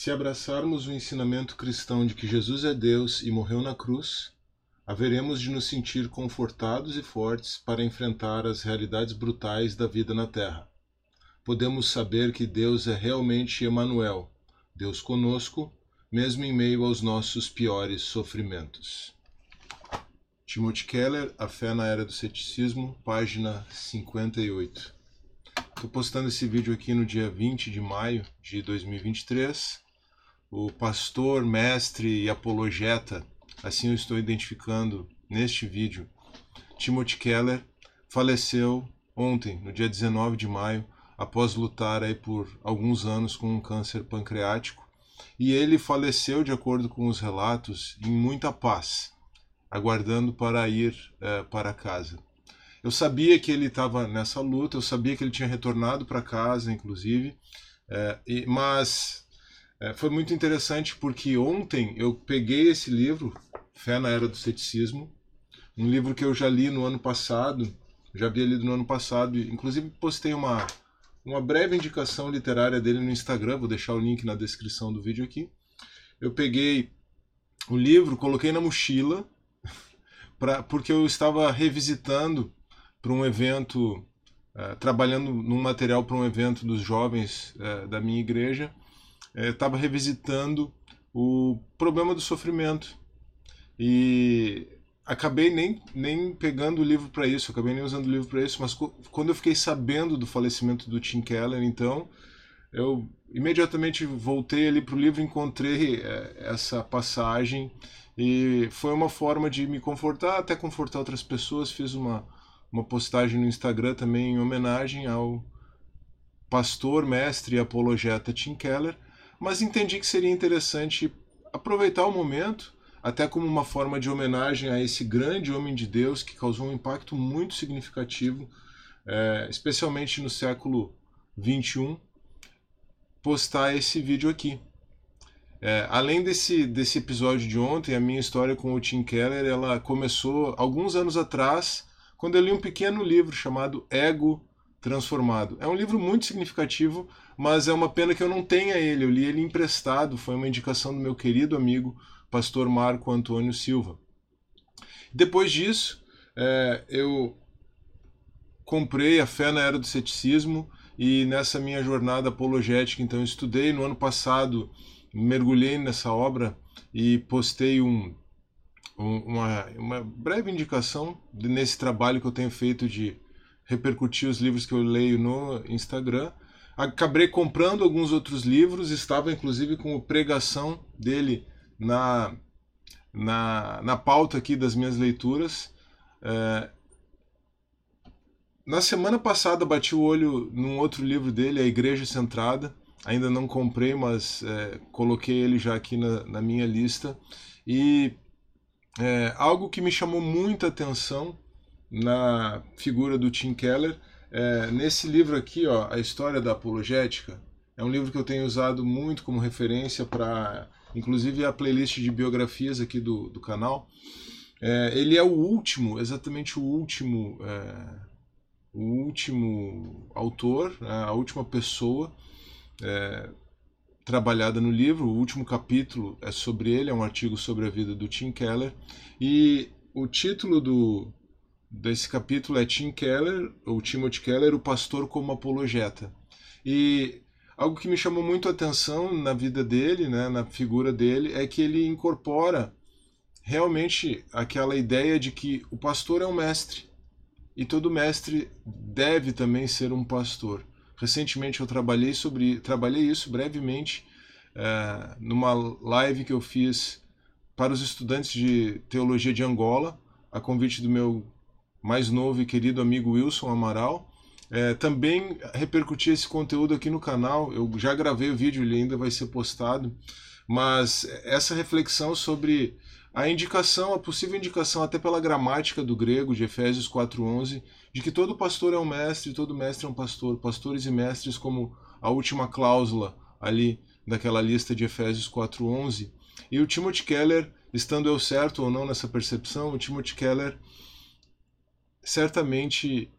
Se abraçarmos o ensinamento cristão de que Jesus é Deus e morreu na cruz, haveremos de nos sentir confortados e fortes para enfrentar as realidades brutais da vida na Terra. Podemos saber que Deus é realmente Emanuel, Deus conosco, mesmo em meio aos nossos piores sofrimentos. Timothy Keller, A Fé na Era do Ceticismo, página 58. Estou postando esse vídeo aqui no dia 20 de maio de 2023. O pastor, mestre e apologeta, assim eu estou identificando neste vídeo, Timothy Keller, faleceu ontem, no dia 19 de maio, após lutar aí por alguns anos com um câncer pancreático. E ele faleceu, de acordo com os relatos, em muita paz aguardando para ir é, para casa. Eu sabia que ele estava nessa luta, eu sabia que ele tinha retornado para casa, inclusive, é, e, mas é, foi muito interessante porque ontem eu peguei esse livro, Fé na Era do Ceticismo, um livro que eu já li no ano passado, já havia lido no ano passado, inclusive postei uma, uma breve indicação literária dele no Instagram, vou deixar o link na descrição do vídeo aqui. Eu peguei o livro, coloquei na mochila, pra, porque eu estava revisitando para um evento, uh, trabalhando num material para um evento dos jovens uh, da minha igreja, estava revisitando o problema do sofrimento. E acabei nem, nem pegando o livro para isso, acabei nem usando o livro para isso, mas quando eu fiquei sabendo do falecimento do Tim Keller, então, eu imediatamente voltei ali para o livro, encontrei essa passagem e foi uma forma de me confortar, até confortar outras pessoas. Fiz uma, uma postagem no Instagram também em homenagem ao pastor, mestre e apologeta Tim Keller, mas entendi que seria interessante aproveitar o momento, até como uma forma de homenagem a esse grande homem de Deus que causou um impacto muito significativo, é, especialmente no século 21, postar esse vídeo aqui. É, além desse, desse episódio de ontem, a minha história com o Tim Keller ela começou alguns anos atrás, quando eu li um pequeno livro chamado Ego Transformado. É um livro muito significativo, mas é uma pena que eu não tenha ele. Eu li ele emprestado, foi uma indicação do meu querido amigo, pastor Marco Antônio Silva. Depois disso, é, eu comprei A Fé na Era do Ceticismo e nessa minha jornada apologética, então, estudei no ano passado mergulhei nessa obra e postei um, um, uma, uma breve indicação nesse trabalho que eu tenho feito de repercutir os livros que eu leio no Instagram. Acabei comprando alguns outros livros, estava inclusive com a pregação dele na, na, na pauta aqui das minhas leituras. É, na semana passada bati o olho num outro livro dele, A Igreja Centrada, ainda não comprei, mas é, coloquei ele já aqui na, na minha lista. E é, algo que me chamou muita atenção na figura do Tim Keller, é, nesse livro aqui, ó, A História da Apologética, é um livro que eu tenho usado muito como referência para, inclusive, a playlist de biografias aqui do, do canal. É, ele é o último, exatamente o último, é, o último autor, né, a última pessoa é, trabalhada no livro. O último capítulo é sobre ele, é um artigo sobre a vida do Tim Keller. E o título do, desse capítulo é Tim Keller, ou Timothy Keller, o pastor como apologeta. E algo que me chamou muito a atenção na vida dele, né, na figura dele, é que ele incorpora realmente aquela ideia de que o pastor é um mestre e todo mestre deve também ser um pastor. Recentemente eu trabalhei sobre trabalhei isso brevemente é, numa live que eu fiz para os estudantes de teologia de Angola, a convite do meu mais novo e querido amigo Wilson Amaral. É, também repercuti esse conteúdo aqui no canal. Eu já gravei o vídeo, ele ainda vai ser postado. Mas essa reflexão sobre a indicação, a possível indicação, até pela gramática do grego de Efésios 4:11, de que todo pastor é um mestre, todo mestre é um pastor, pastores e mestres como a última cláusula ali daquela lista de Efésios 4:11. E o Timothy Keller, estando eu certo ou não nessa percepção, o Timothy Keller certamente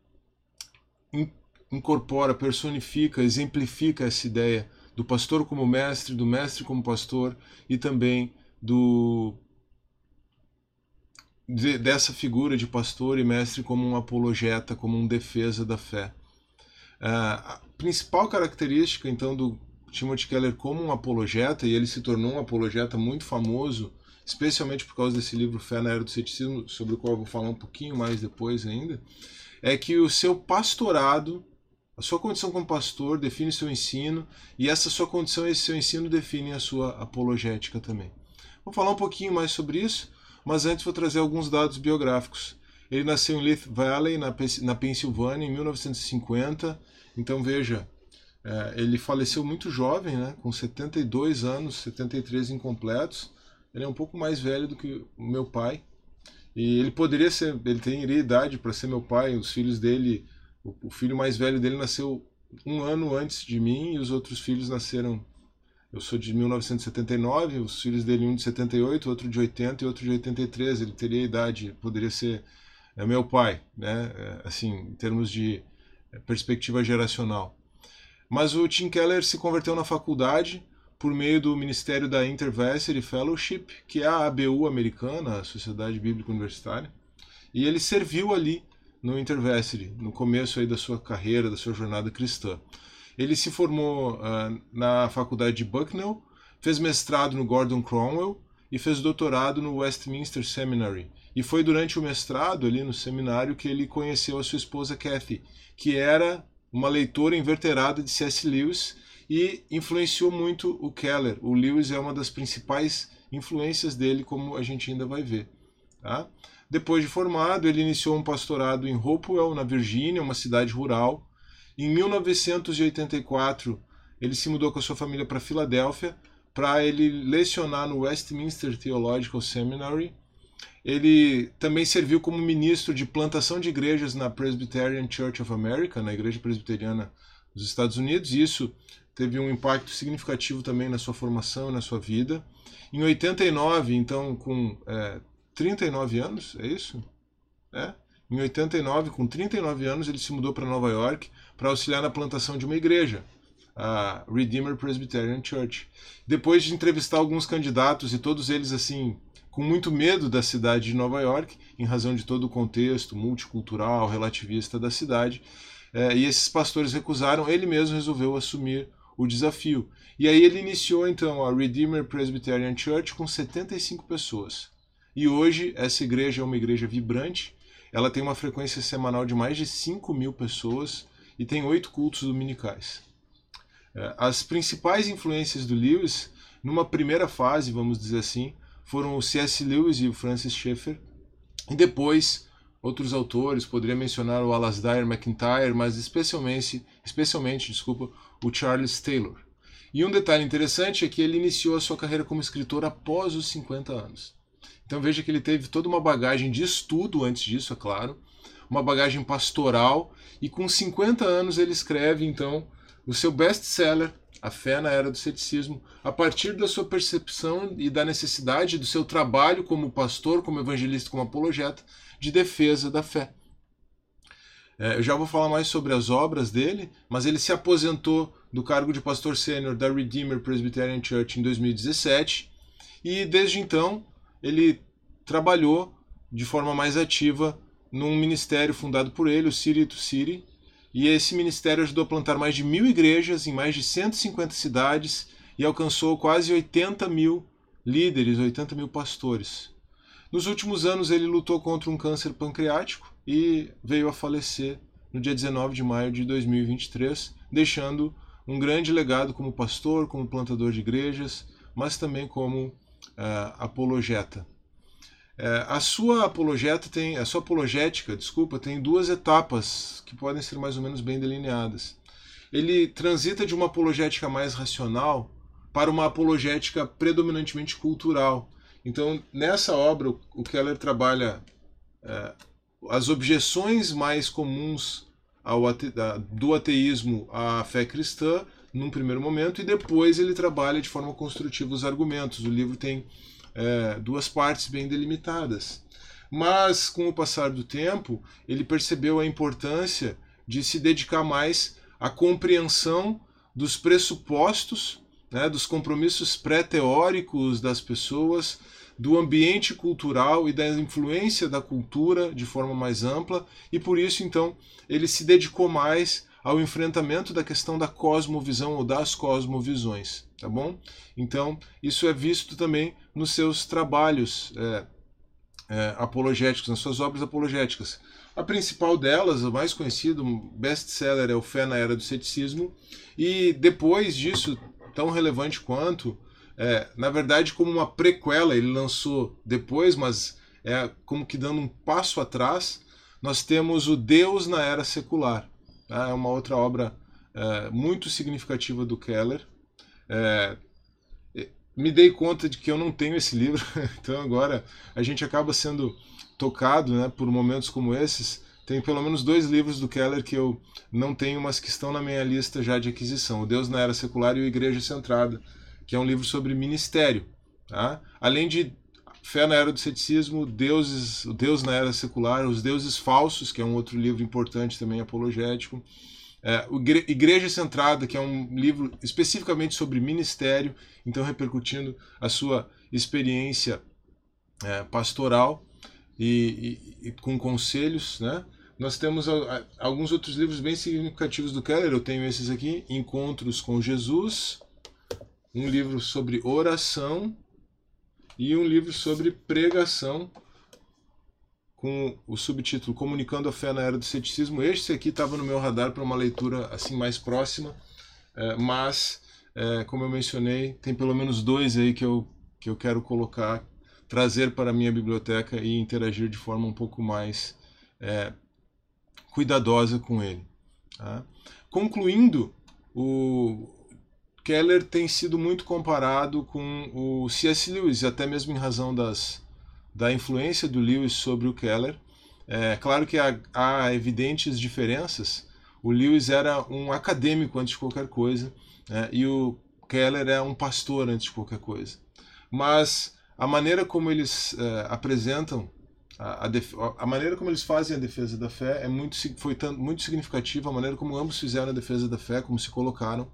incorpora, personifica, exemplifica essa ideia do pastor como mestre, do mestre como pastor e também do de, dessa figura de pastor e mestre como um apologeta, como um defesa da fé. Uh, a principal característica, então, do Timothy Keller como um apologeta, e ele se tornou um apologeta muito famoso, especialmente por causa desse livro Fé na Era do Ceticismo, sobre o qual eu vou falar um pouquinho mais depois ainda, é que o seu pastorado, a sua condição como pastor define seu ensino, e essa sua condição e esse seu ensino definem a sua apologética também. Vou falar um pouquinho mais sobre isso, mas antes vou trazer alguns dados biográficos. Ele nasceu em Leith Valley, na, na Pensilvânia, em 1950. Então veja, é, ele faleceu muito jovem, né, com 72 anos, 73 incompletos. Ele é um pouco mais velho do que o meu pai. E ele poderia ser, ele teria idade para ser meu pai. Os filhos dele, o, o filho mais velho dele nasceu um ano antes de mim e os outros filhos nasceram eu sou de 1979, os filhos dele, um de 78, outro de 80 e outro de 83. Ele teria idade, poderia ser é, meu pai, né? É, assim, em termos de é, perspectiva geracional. Mas o Tim Keller se converteu na faculdade por meio do Ministério da Intervarsity Fellowship, que é a ABU americana, a Sociedade Bíblica Universitária, e ele serviu ali no Intervarsity, no começo aí da sua carreira, da sua jornada cristã. Ele se formou uh, na faculdade de Bucknell, fez mestrado no Gordon Cromwell e fez doutorado no Westminster Seminary. E foi durante o mestrado ali no seminário que ele conheceu a sua esposa Kathy, que era uma leitora inverterada de C.S. Lewis e influenciou muito o Keller. O Lewis é uma das principais influências dele, como a gente ainda vai ver. Tá? Depois de formado, ele iniciou um pastorado em Hopewell, na Virgínia, uma cidade rural, em 1984, ele se mudou com a sua família para Filadélfia para ele lecionar no Westminster Theological Seminary. Ele também serviu como ministro de plantação de igrejas na Presbyterian Church of America, na Igreja Presbiteriana dos Estados Unidos. Isso teve um impacto significativo também na sua formação e na sua vida. Em 89, então, com é, 39 anos, é isso? É? Em 89, com 39 anos, ele se mudou para Nova York para auxiliar na plantação de uma igreja, a Redeemer Presbyterian Church. Depois de entrevistar alguns candidatos e todos eles assim com muito medo da cidade de Nova York, em razão de todo o contexto multicultural, relativista da cidade, é, e esses pastores recusaram, ele mesmo resolveu assumir o desafio. E aí ele iniciou então a Redeemer Presbyterian Church com 75 pessoas. E hoje essa igreja é uma igreja vibrante, ela tem uma frequência semanal de mais de 5 mil pessoas e tem oito cultos dominicais. É, as principais influências do Lewis, numa primeira fase, vamos dizer assim, foram o C.S. Lewis e o Francis Schaeffer, e depois outros autores, poderia mencionar o Alasdair MacIntyre, mas especialmente, especialmente desculpa, o Charles Taylor. E um detalhe interessante é que ele iniciou a sua carreira como escritor após os 50 anos. Então veja que ele teve toda uma bagagem de estudo antes disso, é claro, uma bagagem pastoral, e com 50 anos ele escreve então o seu best-seller, A Fé na Era do Ceticismo, a partir da sua percepção e da necessidade do seu trabalho como pastor, como evangelista, como apologeta, de defesa da fé. É, eu já vou falar mais sobre as obras dele, mas ele se aposentou do cargo de pastor sênior da Redeemer Presbyterian Church em 2017 e desde então ele trabalhou de forma mais ativa num ministério fundado por ele, o City to City, e esse ministério ajudou a plantar mais de mil igrejas em mais de 150 cidades e alcançou quase 80 mil líderes, 80 mil pastores. Nos últimos anos ele lutou contra um câncer pancreático e veio a falecer no dia 19 de maio de 2023, deixando um grande legado como pastor, como plantador de igrejas, mas também como uh, apologeta. É, a sua apologeta tem, a sua apologética, desculpa, tem duas etapas que podem ser mais ou menos bem delineadas. Ele transita de uma apologética mais racional para uma apologética predominantemente cultural. Então, nessa obra, o Keller trabalha é, as objeções mais comuns ao ate, do ateísmo à fé cristã, num primeiro momento, e depois ele trabalha de forma construtiva os argumentos. O livro tem é, duas partes bem delimitadas. Mas, com o passar do tempo, ele percebeu a importância de se dedicar mais à compreensão dos pressupostos, né, dos compromissos pré-teóricos das pessoas, do ambiente cultural e da influência da cultura de forma mais ampla, e por isso, então, ele se dedicou mais ao enfrentamento da questão da cosmovisão ou das cosmovisões, tá bom? Então, isso é visto também nos seus trabalhos é, é, apologéticos, nas suas obras apologéticas. A principal delas, o mais conhecido, best-seller é o Fé na Era do Ceticismo, e depois disso, tão relevante quanto, é, na verdade, como uma prequela, ele lançou depois, mas é como que dando um passo atrás, nós temos o Deus na Era Secular. É uma outra obra é, muito significativa do Keller. É, me dei conta de que eu não tenho esse livro, então agora a gente acaba sendo tocado né, por momentos como esses. Tem pelo menos dois livros do Keller que eu não tenho, mas que estão na minha lista já de aquisição: O Deus na Era Secular e o Igreja Centrada, que é um livro sobre ministério. Tá? Além de Fé na Era do Ceticismo, Deuses, o Deus na Era Secular, Os Deuses Falsos, que é um outro livro importante também apologético. É, Igreja Centrada, que é um livro especificamente sobre ministério, então repercutindo a sua experiência é, pastoral e, e, e com conselhos, né? Nós temos alguns outros livros bem significativos do Keller. Eu tenho esses aqui: Encontros com Jesus, um livro sobre oração e um livro sobre pregação com o subtítulo Comunicando a Fé na Era do Ceticismo. Este aqui estava no meu radar para uma leitura assim mais próxima, é, mas, é, como eu mencionei, tem pelo menos dois aí que eu, que eu quero colocar trazer para a minha biblioteca e interagir de forma um pouco mais é, cuidadosa com ele. Tá? Concluindo, o Keller tem sido muito comparado com o C.S. Lewis, até mesmo em razão das, da influência do Lewis sobre o Keller. É claro que há, há evidentes diferenças. O Lewis era um acadêmico antes de qualquer coisa, né? e o Keller é um pastor antes de qualquer coisa. Mas a maneira como eles é, apresentam a, a, a, maneira como eles fazem a defesa da fé é muito foi muito significativa a maneira como ambos fizeram a defesa da fé como se colocaram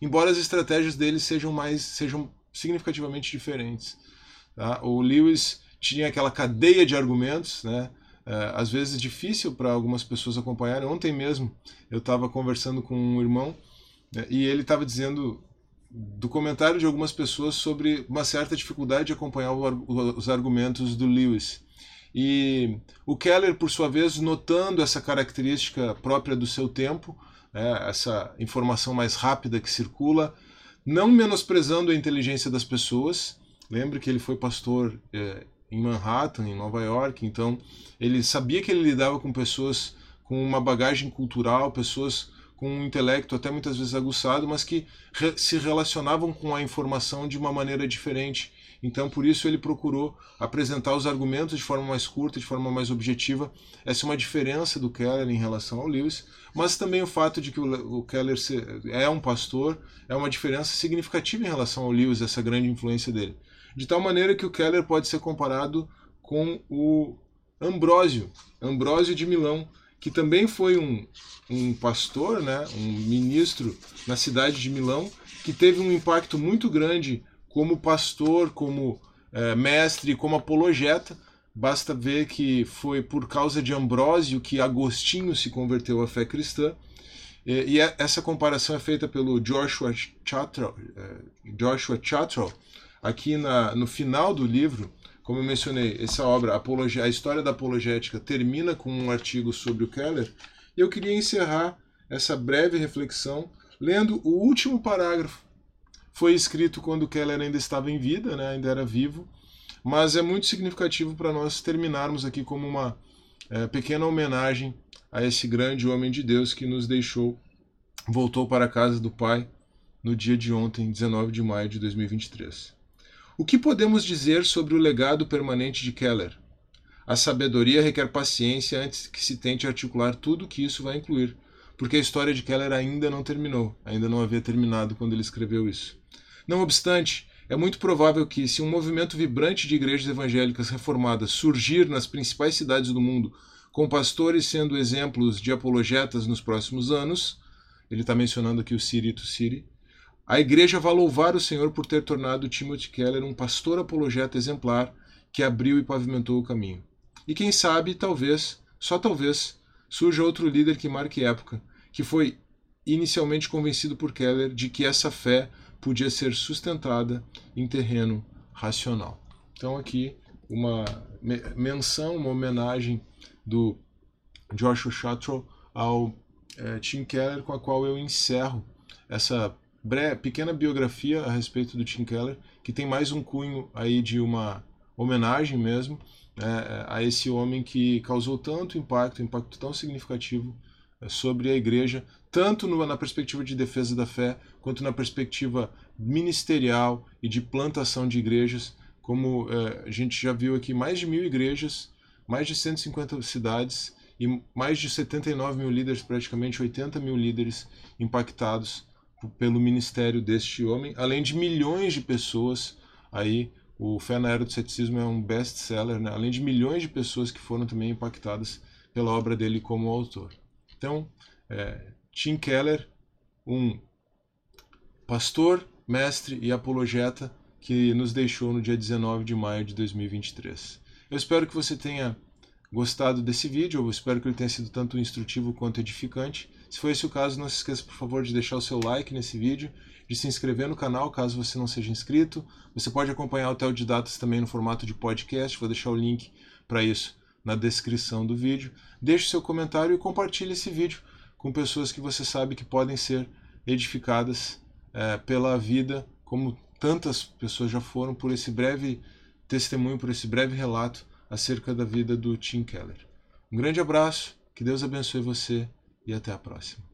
embora as estratégias deles sejam mais sejam significativamente diferentes tá? o Lewis tinha aquela cadeia de argumentos né é, às vezes difícil para algumas pessoas acompanharem ontem mesmo eu estava conversando com um irmão né, e ele estava dizendo do comentário de algumas pessoas sobre uma certa dificuldade de acompanhar os argumentos do Lewis. E o Keller, por sua vez, notando essa característica própria do seu tempo, né, essa informação mais rápida que circula, não menosprezando a inteligência das pessoas. Lembre que ele foi pastor é, em Manhattan, em Nova York, então ele sabia que ele lidava com pessoas com uma bagagem cultural, pessoas com um intelecto até muitas vezes aguçado, mas que re se relacionavam com a informação de uma maneira diferente. Então, por isso, ele procurou apresentar os argumentos de forma mais curta, de forma mais objetiva. Essa é uma diferença do Keller em relação ao Lewis, mas também o fato de que o Keller é um pastor é uma diferença significativa em relação ao Lewis, essa grande influência dele. De tal maneira que o Keller pode ser comparado com o Ambrósio, Ambrósio de Milão, que também foi um, um pastor, né, um ministro na cidade de Milão, que teve um impacto muito grande como pastor, como é, mestre, como apologeta. Basta ver que foi por causa de Ambrósio que Agostinho se converteu à fé cristã. E, e é, essa comparação é feita pelo Joshua Chatrell, é, Joshua Chatrell aqui na, no final do livro, como eu mencionei, essa obra, a História da Apologética, termina com um artigo sobre o Keller, e eu queria encerrar essa breve reflexão lendo o último parágrafo. Foi escrito quando Keller ainda estava em vida, né, ainda era vivo, mas é muito significativo para nós terminarmos aqui como uma é, pequena homenagem a esse grande homem de Deus que nos deixou, voltou para a casa do Pai no dia de ontem, 19 de maio de 2023. O que podemos dizer sobre o legado permanente de Keller? A sabedoria requer paciência antes que se tente articular tudo o que isso vai incluir, porque a história de Keller ainda não terminou, ainda não havia terminado quando ele escreveu isso. Não obstante, é muito provável que, se um movimento vibrante de igrejas evangélicas reformadas surgir nas principais cidades do mundo, com pastores sendo exemplos de apologetas nos próximos anos, ele está mencionando aqui o City to City. A igreja vai louvar o Senhor por ter tornado Timothy Keller um pastor apologeta exemplar que abriu e pavimentou o caminho. E quem sabe, talvez, só talvez, surja outro líder que marque época, que foi inicialmente convencido por Keller de que essa fé podia ser sustentada em terreno racional. Então aqui uma menção, uma homenagem do Joshua Shuttro ao é, Tim Keller, com a qual eu encerro essa pequena biografia a respeito do Tim Keller, que tem mais um cunho aí de uma homenagem mesmo é, a esse homem que causou tanto impacto, impacto tão significativo sobre a igreja, tanto na perspectiva de defesa da fé, quanto na perspectiva ministerial e de plantação de igrejas, como é, a gente já viu aqui, mais de mil igrejas, mais de 150 cidades e mais de 79 mil líderes, praticamente 80 mil líderes impactados pelo ministério deste homem, além de milhões de pessoas aí. O Fé na Era do Ceticismo é um best-seller, né? além de milhões de pessoas que foram também impactadas pela obra dele como autor. Então, é, Tim Keller, um pastor, mestre e apologeta que nos deixou no dia 19 de maio de 2023. Eu espero que você tenha gostado desse vídeo, eu espero que ele tenha sido tanto instrutivo quanto edificante. Se for esse o caso, não se esqueça, por favor, de deixar o seu like nesse vídeo, de se inscrever no canal caso você não seja inscrito. Você pode acompanhar o Theo de também no formato de podcast, vou deixar o link para isso na descrição do vídeo. Deixe seu comentário e compartilhe esse vídeo com pessoas que você sabe que podem ser edificadas é, pela vida, como tantas pessoas já foram, por esse breve testemunho, por esse breve relato acerca da vida do Tim Keller. Um grande abraço, que Deus abençoe você e até a próxima.